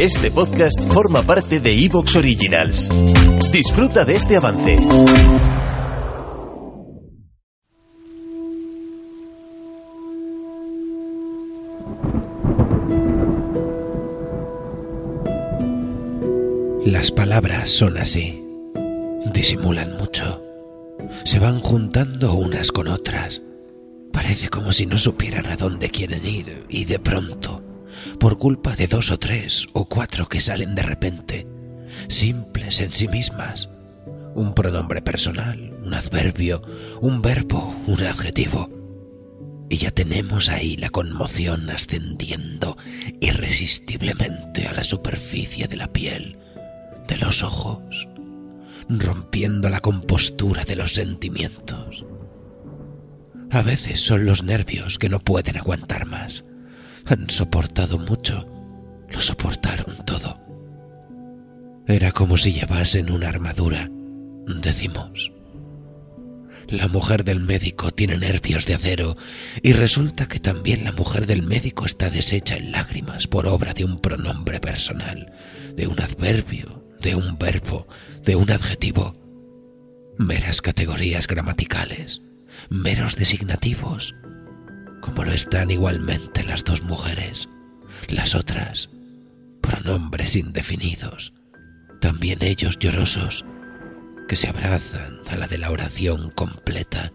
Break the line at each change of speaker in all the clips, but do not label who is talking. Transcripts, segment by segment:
Este podcast forma parte de Evox Originals. Disfruta de este avance.
Las palabras son así. Disimulan mucho. Se van juntando unas con otras. Parece como si no supieran a dónde quieren ir y de pronto, por culpa de dos o tres o cuatro que salen de repente, simples en sí mismas, un pronombre personal, un adverbio, un verbo, un adjetivo, y ya tenemos ahí la conmoción ascendiendo irresistiblemente a la superficie de la piel de los ojos, rompiendo la compostura de los sentimientos. A veces son los nervios que no pueden aguantar más. Han soportado mucho, lo soportaron todo. Era como si llevasen una armadura, decimos. La mujer del médico tiene nervios de acero y resulta que también la mujer del médico está deshecha en lágrimas por obra de un pronombre personal, de un adverbio, de un verbo, de un adjetivo. Meras categorías gramaticales, meros designativos, como lo están igualmente las dos mujeres, las otras, pronombres indefinidos, también ellos llorosos, que se abrazan a la de la oración completa.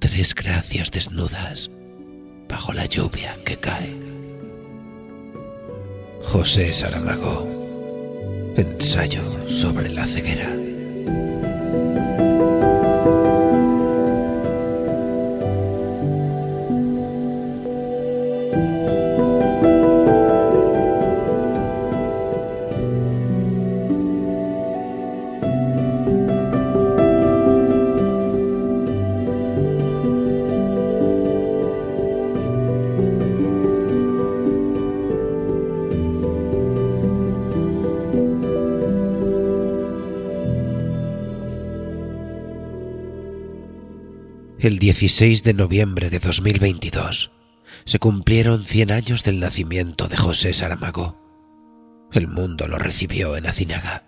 Tres gracias desnudas bajo la lluvia que cae. José Saramago. Ensayo sobre la ceguera. El 16 de noviembre de 2022 se cumplieron 100 años del nacimiento de José Saramago. El mundo lo recibió en Acinaga,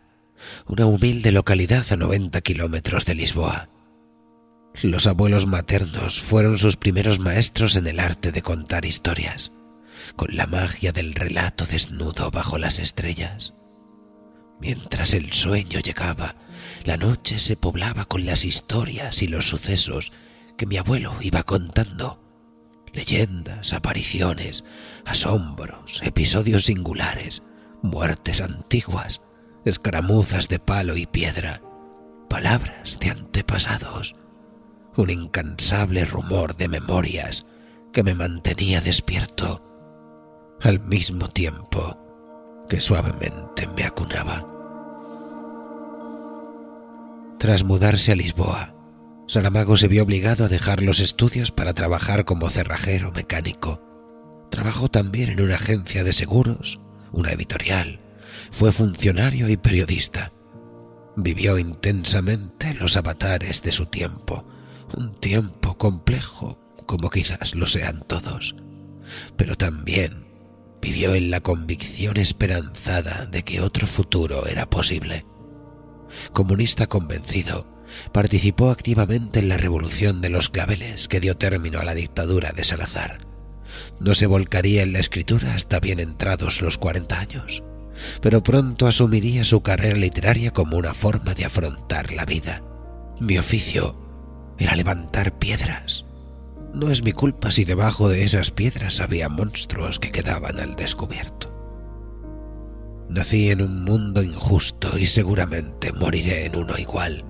una humilde localidad a 90 kilómetros de Lisboa. Los abuelos maternos fueron sus primeros maestros en el arte de contar historias, con la magia del relato desnudo bajo las estrellas. Mientras el sueño llegaba, la noche se poblaba con las historias y los sucesos que mi abuelo iba contando. Leyendas, apariciones, asombros, episodios singulares, muertes antiguas, escaramuzas de palo y piedra, palabras de antepasados, un incansable rumor de memorias que me mantenía despierto, al mismo tiempo que suavemente me acunaba. Tras mudarse a Lisboa, Saramago se vio obligado a dejar los estudios para trabajar como cerrajero mecánico. Trabajó también en una agencia de seguros, una editorial. Fue funcionario y periodista. Vivió intensamente los avatares de su tiempo, un tiempo complejo, como quizás lo sean todos, pero también vivió en la convicción esperanzada de que otro futuro era posible. Comunista convencido, participó activamente en la revolución de los claveles que dio término a la dictadura de Salazar. No se volcaría en la escritura hasta bien entrados los 40 años, pero pronto asumiría su carrera literaria como una forma de afrontar la vida. Mi oficio era levantar piedras. No es mi culpa si debajo de esas piedras había monstruos que quedaban al descubierto. Nací en un mundo injusto y seguramente moriré en uno igual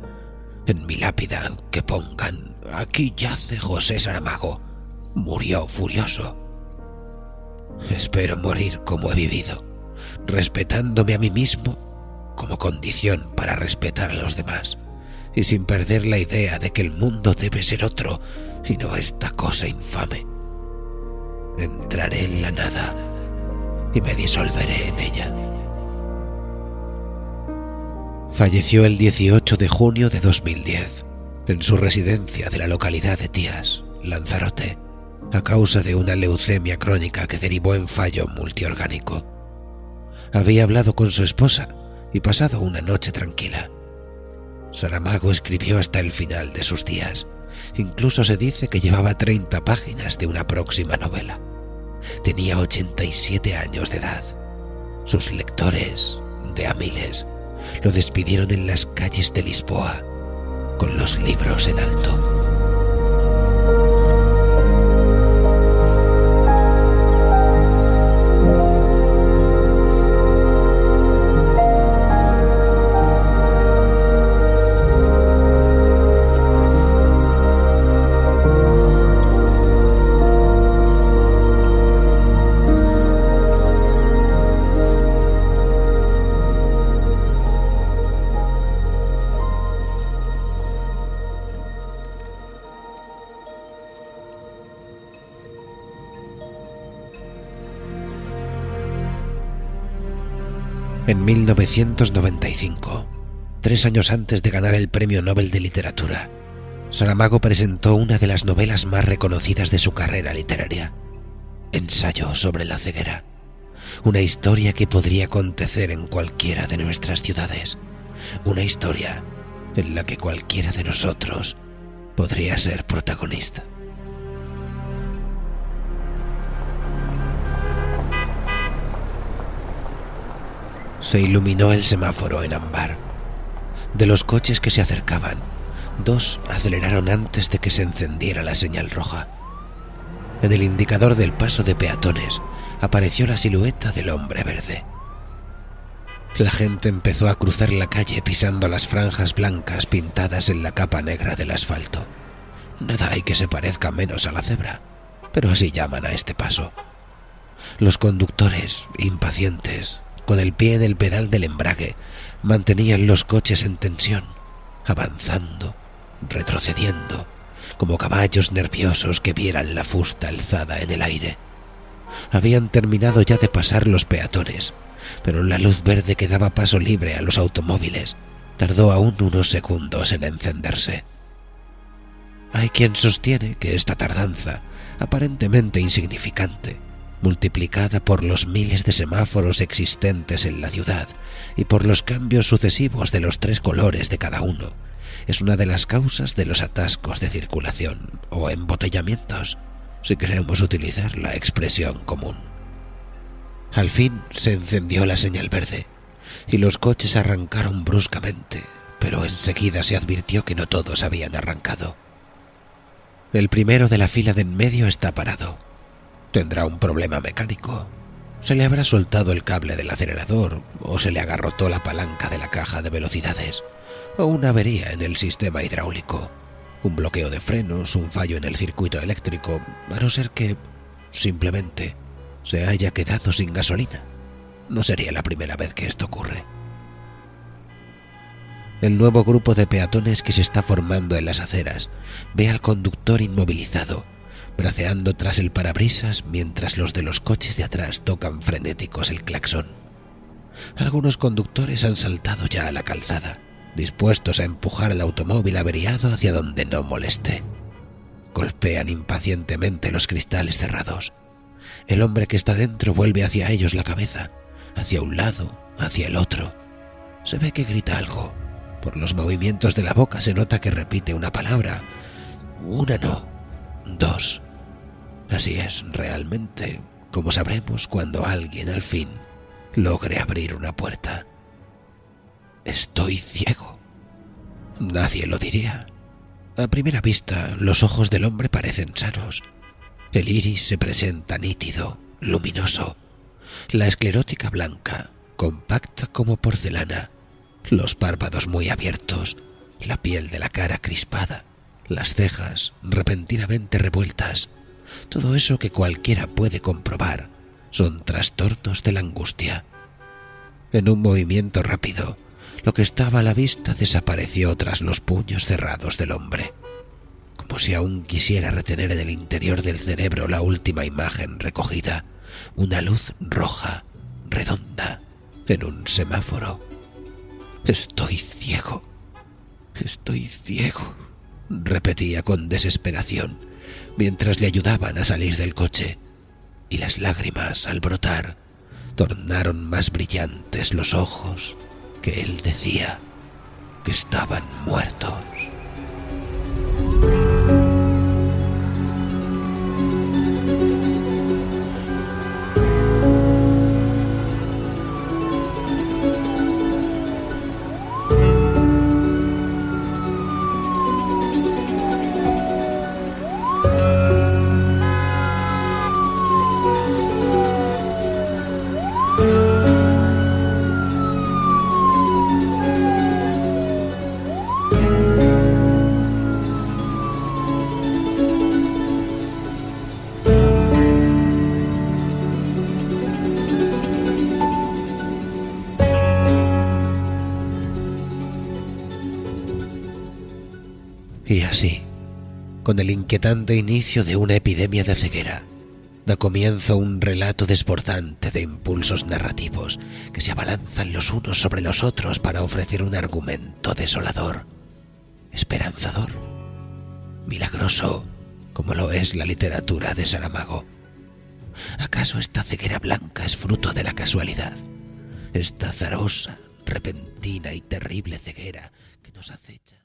en mi lápida que pongan aquí yace José Saramago. Murió furioso. Espero morir como he vivido, respetándome a mí mismo como condición para respetar a los demás, y sin perder la idea de que el mundo debe ser otro y no esta cosa infame. Entraré en la nada y me disolveré en ella. Falleció el 18 de junio de 2010 en su residencia de la localidad de Tías, Lanzarote, a causa de una leucemia crónica que derivó en fallo multiorgánico. Había hablado con su esposa y pasado una noche tranquila. Saramago escribió hasta el final de sus días. Incluso se dice que llevaba 30 páginas de una próxima novela. Tenía 87 años de edad. Sus lectores, de a miles, lo despidieron en las calles de Lisboa, con los libros en alto. En 1995, tres años antes de ganar el Premio Nobel de Literatura, Saramago presentó una de las novelas más reconocidas de su carrera literaria, Ensayo sobre la ceguera, una historia que podría acontecer en cualquiera de nuestras ciudades, una historia en la que cualquiera de nosotros podría ser protagonista. Se iluminó el semáforo en ámbar. De los coches que se acercaban, dos aceleraron antes de que se encendiera la señal roja. En el indicador del paso de peatones apareció la silueta del hombre verde. La gente empezó a cruzar la calle pisando las franjas blancas pintadas en la capa negra del asfalto. Nada hay que se parezca menos a la cebra, pero así llaman a este paso. Los conductores, impacientes, con el pie en el pedal del embrague, mantenían los coches en tensión, avanzando, retrocediendo, como caballos nerviosos que vieran la fusta alzada en el aire. Habían terminado ya de pasar los peatones, pero la luz verde que daba paso libre a los automóviles tardó aún unos segundos en encenderse. Hay quien sostiene que esta tardanza, aparentemente insignificante, multiplicada por los miles de semáforos existentes en la ciudad y por los cambios sucesivos de los tres colores de cada uno, es una de las causas de los atascos de circulación o embotellamientos, si queremos utilizar la expresión común. Al fin se encendió la señal verde y los coches arrancaron bruscamente, pero enseguida se advirtió que no todos habían arrancado. El primero de la fila de en medio está parado Tendrá un problema mecánico. Se le habrá soltado el cable del acelerador o se le agarrotó la palanca de la caja de velocidades o una avería en el sistema hidráulico, un bloqueo de frenos, un fallo en el circuito eléctrico, a no ser que simplemente se haya quedado sin gasolina. No sería la primera vez que esto ocurre. El nuevo grupo de peatones que se está formando en las aceras ve al conductor inmovilizado braceando tras el parabrisas mientras los de los coches de atrás tocan frenéticos el claxon. Algunos conductores han saltado ya a la calzada, dispuestos a empujar el automóvil averiado hacia donde no moleste. Golpean impacientemente los cristales cerrados. El hombre que está dentro vuelve hacia ellos la cabeza, hacia un lado, hacia el otro. Se ve que grita algo. Por los movimientos de la boca se nota que repite una palabra. Una no, dos. Así es realmente como sabremos cuando alguien al fin logre abrir una puerta. Estoy ciego. Nadie lo diría. A primera vista, los ojos del hombre parecen sanos. El iris se presenta nítido, luminoso. La esclerótica blanca, compacta como porcelana. Los párpados muy abiertos. La piel de la cara crispada. Las cejas repentinamente revueltas todo eso que cualquiera puede comprobar son trastornos de la angustia. En un movimiento rápido, lo que estaba a la vista desapareció tras los puños cerrados del hombre, como si aún quisiera retener en el interior del cerebro la última imagen recogida, una luz roja, redonda, en un semáforo. Estoy ciego. Estoy ciego, repetía con desesperación mientras le ayudaban a salir del coche, y las lágrimas, al brotar, tornaron más brillantes los ojos que él decía que estaban muertos. Con el inquietante inicio de una epidemia de ceguera, da comienzo un relato desbordante de impulsos narrativos que se abalanzan los unos sobre los otros para ofrecer un argumento desolador, esperanzador, milagroso, como lo es la literatura de Saramago. ¿Acaso esta ceguera blanca es fruto de la casualidad? Esta zarosa, repentina y terrible ceguera que nos acecha.